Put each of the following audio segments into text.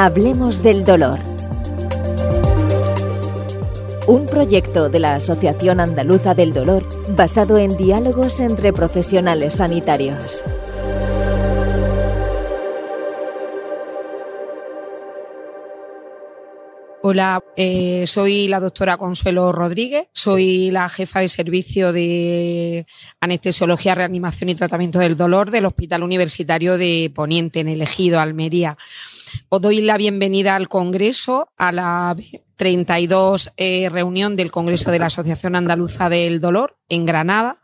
Hablemos del dolor. Un proyecto de la Asociación Andaluza del Dolor basado en diálogos entre profesionales sanitarios. Hola, eh, soy la doctora Consuelo Rodríguez, soy la jefa de servicio de anestesiología, reanimación y tratamiento del dolor del Hospital Universitario de Poniente, en el Ejido, Almería. Os doy la bienvenida al Congreso, a la 32 eh, reunión del Congreso de la Asociación Andaluza del Dolor en Granada.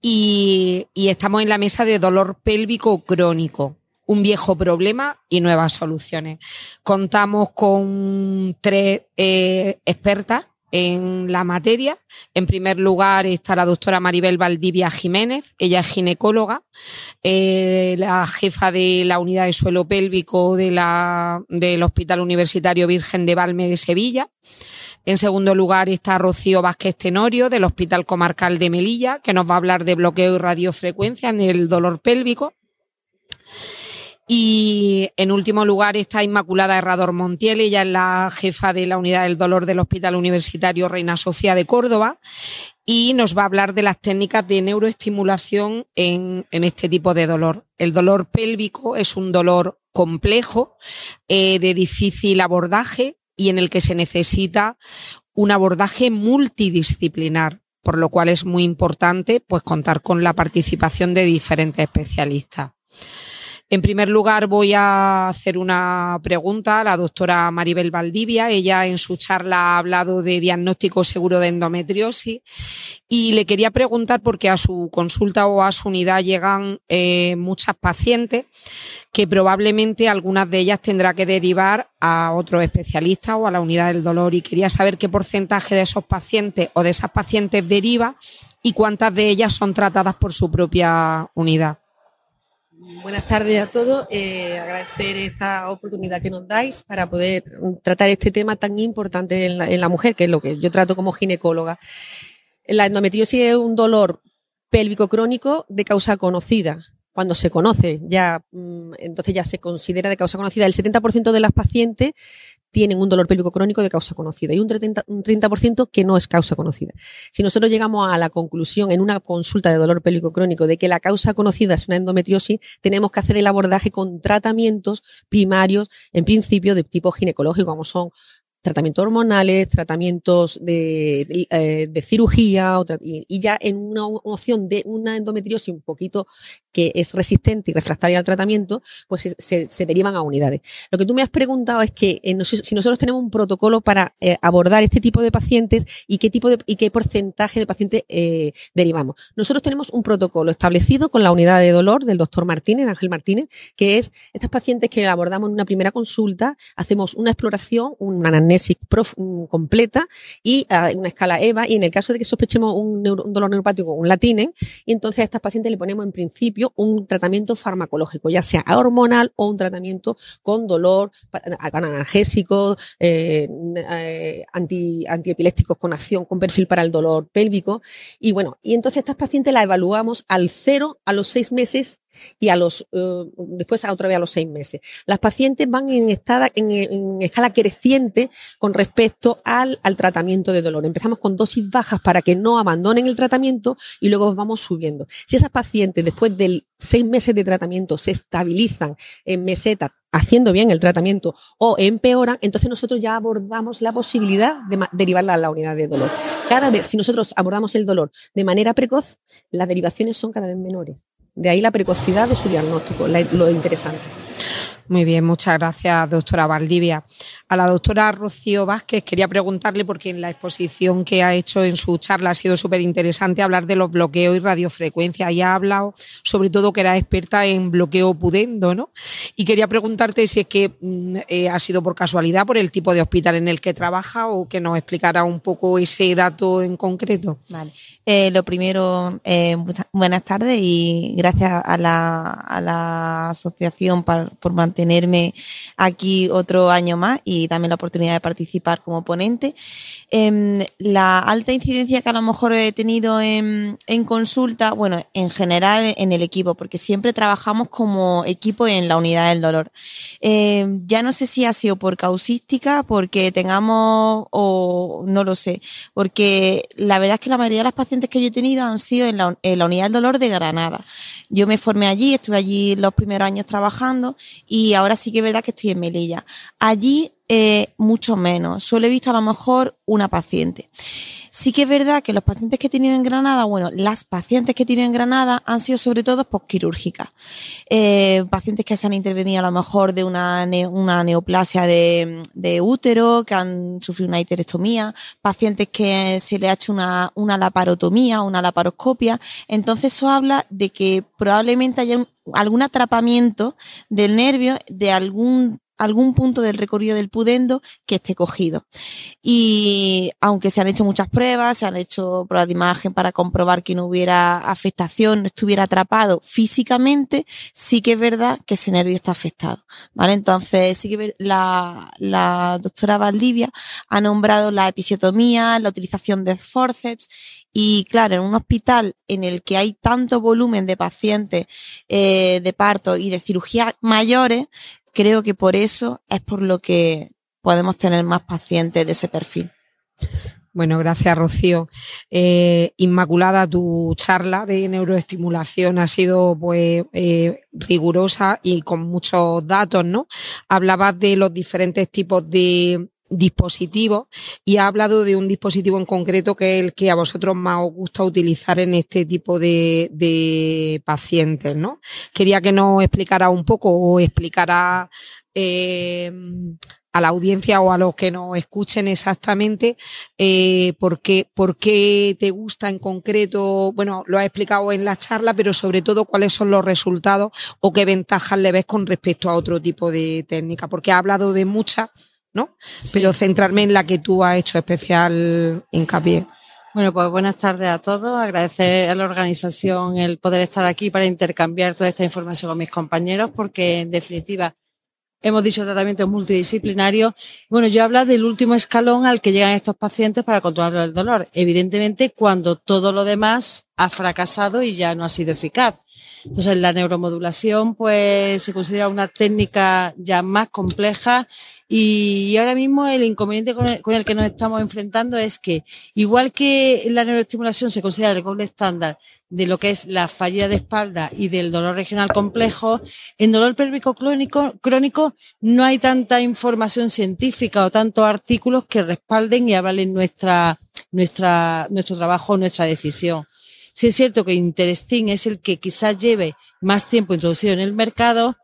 y estamos en la mesa de dolor pélvico crónico un viejo problema y nuevas soluciones. Contamos con tres eh, expertas en la materia. En primer lugar está la doctora Maribel Valdivia Jiménez, ella es ginecóloga, eh, la jefa de la unidad de suelo pélvico del Hospital Universitario Virgen de Valme de Sevilla. En segundo lugar está Rocío Vázquez Tenorio del Hospital Comarcal de Melilla, que nos va a hablar de bloqueo y radiofrecuencia en el dolor pélvico. En último lugar está Inmaculada Herrador Montiel, ella es la jefa de la unidad del dolor del Hospital Universitario Reina Sofía de Córdoba y nos va a hablar de las técnicas de neuroestimulación en, este tipo de dolor. El dolor pélvico es un dolor complejo, eh, de difícil abordaje y en el que se necesita un abordaje multidisciplinar por lo cual es muy importante pues contar con la participación de diferentes especialistas. En primer lugar, voy a hacer una pregunta a la doctora Maribel Valdivia. Ella en su charla ha hablado de diagnóstico seguro de endometriosis y le quería preguntar porque a su consulta o a su unidad llegan eh, muchas pacientes que probablemente algunas de ellas tendrá que derivar a otro especialista o a la unidad del dolor y quería saber qué porcentaje de esos pacientes o de esas pacientes deriva y cuántas de ellas son tratadas por su propia unidad. Buenas tardes a todos. Eh, agradecer esta oportunidad que nos dais para poder tratar este tema tan importante en la, mujer, que es lo que yo trato como ginecóloga. La endometriosis es un dolor pélvico crónico de causa conocida. Cuando se conoce, ya mm, entonces ya se considera de causa conocida. El 70% de las pacientes tienen un dolor pélvico crónico de causa conocida y un 30%, un 30 que no es causa conocida. Si nosotros llegamos a la conclusión en una consulta de dolor pélvico crónico de que la causa conocida es una endometriosis, tenemos que hacer el abordaje con tratamientos primarios, en principio de tipo ginecológico, como son tratamientos hormonales, tratamientos de, eh, cirugía y, ya en una opción de una endometriosis un poquito que es resistente y refractaria al tratamiento, pues se, derivan a unidades. Lo que tú me has preguntado es que eh, si nosotros tenemos un protocolo para eh, abordar este tipo de pacientes y qué tipo de, y qué porcentaje de pacientes derivamos. Nosotros tenemos un protocolo establecido con la unidad de dolor del doctor Martínez, Ángel Martínez, que es estas pacientes que abordamos en una primera consulta, hacemos una exploración, una Mm, completa y uh, una escala EVA y en el caso de que sospechemos un, dolor neuropático, un latinen, entonces a estas pacientes le ponemos en principio un tratamiento farmacológico, ya sea hormonal o un tratamiento con dolor, con analgésicos, eh, eh, anti, antiepilépticos con acción, con perfil para el dolor pélvico. Y bueno, y entonces estas pacientes la evaluamos al cero a los seis meses y a los eh, después a otra vez a los seis meses. Las pacientes van en, en, escala creciente con respecto al, al, tratamiento de dolor. Empezamos con dosis bajas para que no abandonen el tratamiento y luego vamos subiendo. Si esas pacientes después de seis meses de tratamiento se estabilizan en meseta haciendo bien el tratamiento o empeoran, entonces nosotros ya abordamos la posibilidad de derivarla a la unidad de dolor. Cada vez, si nosotros abordamos el dolor de manera precoz, las derivaciones son cada vez menores. De ahí la precocidad de su diagnóstico, lo interesante. Muy bien, muchas gracias, doctora Valdivia. A la doctora Rocío Vázquez quería preguntarle, porque en la exposición que ha hecho en su charla ha sido súper interesante hablar de los bloqueos y radiofrecuencia. Y ha hablado, sobre todo, que era experta en bloqueo pudendo, ¿no? Y quería preguntarte si es que mm, eh, ha sido por casualidad, por el tipo de hospital en el que trabaja o que nos explicara un poco ese dato en concreto. Vale. Eh, lo primero, eh, buenas tardes y gracias a la, a la asociación por mantener tenerme aquí otro año más y darme la oportunidad de participar como ponente. Em, la alta incidencia que a lo mejor he tenido en, consulta, bueno, en general en el equipo, porque siempre trabajamos como equipo en la unidad del dolor. Em, ya no sé si ha sido por causística, porque tengamos, o no lo sé, porque la verdad es que la mayoría de las pacientes que yo he tenido han sido en en la unidad del dolor de Granada. Yo me formé allí, estuve allí los primeros años trabajando y ahora sí que es verdad que estoy en Melilla. Allí eh, mucho menos. Solo he visto a lo mejor una paciente. Sí que es verdad que los pacientes que he tenido en Granada, bueno, las pacientes que he tenido en Granada han sido sobre todo postquirúrgicas. Eh, pacientes que se han intervenido a lo mejor de una, una neoplasia de, de, útero, que han sufrido una histerectomía, pacientes que se le ha hecho una, una laparotomía, una laparoscopia. Entonces eso habla de que probablemente haya algún atrapamiento del nervio de algún algún punto del recorrido del pudendo que esté cogido. Y aunque se han hecho muchas pruebas, se han hecho pruebas de imagen para comprobar que no hubiera afectación, no estuviera atrapado físicamente, sí que es verdad que ese nervio está afectado. ¿Vale? Entonces, sí que la, la doctora Valdivia ha nombrado la episiotomía, la utilización de forceps y claro, en un hospital en el que hay tanto volumen de pacientes eh, de parto y de cirugía mayores, creo que por eso es por lo que podemos tener más pacientes de ese perfil. Bueno, gracias Rocío. Eh, Inmaculada, tu charla de neuroestimulación ha sido pues eh, rigurosa y con muchos datos, ¿no? Hablabas de los diferentes tipos de dispositivos y ha hablado de un dispositivo en concreto que es el que a vosotros más os gusta utilizar en este tipo de, de pacientes, ¿no? Quería que nos explicara un poco o explicara eh, a la audiencia o a los que nos escuchen exactamente eh, por, qué, por qué te gusta en concreto, bueno, lo has explicado en la charla, pero sobre todo cuáles son los resultados o qué ventajas le ves con respecto a otro tipo de técnica, porque ha hablado de muchas ¿no? Pero centrarme en la que tú has hecho especial hincapié. Bueno, pues buenas tardes a todos. Agradecer a la organización el poder estar aquí para intercambiar toda esta información con mis compañeros, porque en definitiva hemos dicho tratamiento multidisciplinario. Bueno, yo hablo del último escalón al que llegan estos pacientes para controlar el dolor. Evidentemente, cuando todo lo demás ha fracasado y ya no ha sido eficaz. Entonces, la neuromodulación, pues, se considera una técnica ya más compleja y ahora mismo el inconveniente con el, que nos estamos enfrentando es que, igual que la neuroestimulación se considera el gold estándar de lo que es la falla de espalda y del dolor regional complejo, en dolor pélvico crónico, crónico no hay tanta información científica o tantos artículos que respalden y avalen nuestra, nuestra, nuestro trabajo, nuestra decisión. Si es cierto que Interesting es el que quizás lleve más tiempo introducido en el mercado,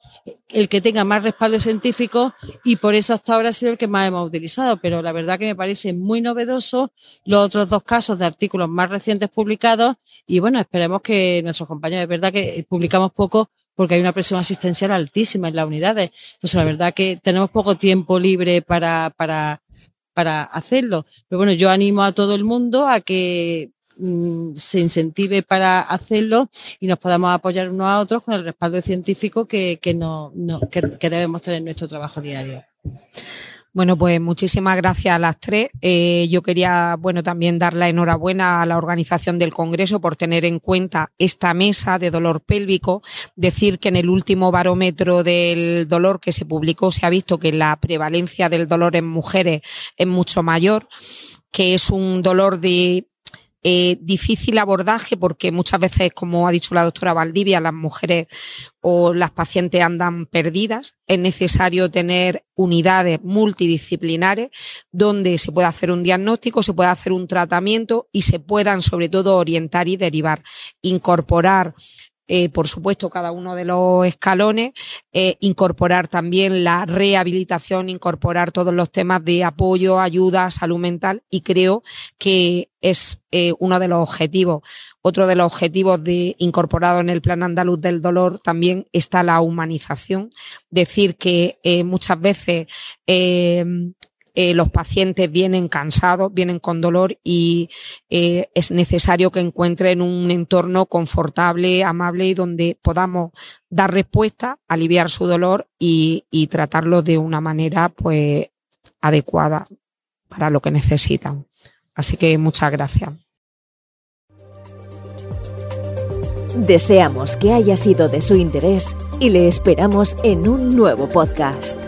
el que tenga más respaldo científico y por eso hasta ahora ha sido el que más hemos utilizado. Pero la verdad que me parece muy novedoso los otros dos casos de artículos más recientes publicados y bueno, esperemos que nuestros compañeros, es verdad que publicamos poco porque hay una presión asistencial altísima en las unidades. Entonces, la verdad que tenemos poco tiempo libre para, para, para hacerlo. Pero bueno, yo animo a todo el mundo a que Mm, se incentive para hacerlo y nos podamos apoyar unos a otros con el respaldo científico que, que, no, que, debemos tener en nuestro trabajo diario. Bueno, pues muchísimas gracias a las tres. Eh, yo quería, bueno, también dar la enhorabuena a la organización del Congreso por tener en cuenta esta mesa de dolor pélvico. Decir que en el último barómetro del dolor que se publicó se ha visto que la prevalencia del dolor en mujeres es mucho mayor, que es un dolor de eh, difícil abordaje porque muchas veces, como ha dicho la doctora Valdivia, las mujeres o las pacientes andan perdidas. Es necesario tener unidades multidisciplinares donde se pueda hacer un diagnóstico, se pueda hacer un tratamiento y se puedan sobre todo orientar y derivar, incorporar eh, por supuesto, cada uno de los escalones, eh, incorporar también la rehabilitación, incorporar todos los temas de apoyo, ayuda, salud mental y creo que es eh, uno de los objetivos. Otro de los objetivos de incorporado en el Plan Andaluz del Dolor también está la humanización. Decir que muchas veces eh, los pacientes vienen cansados, vienen con dolor y eh, es necesario que encuentren un entorno confortable, amable y donde podamos dar respuesta, aliviar su dolor y, y tratarlo de una manera pues adecuada para lo que necesitan. Así que muchas gracias. Deseamos que haya sido de su interés y le esperamos en un nuevo podcast.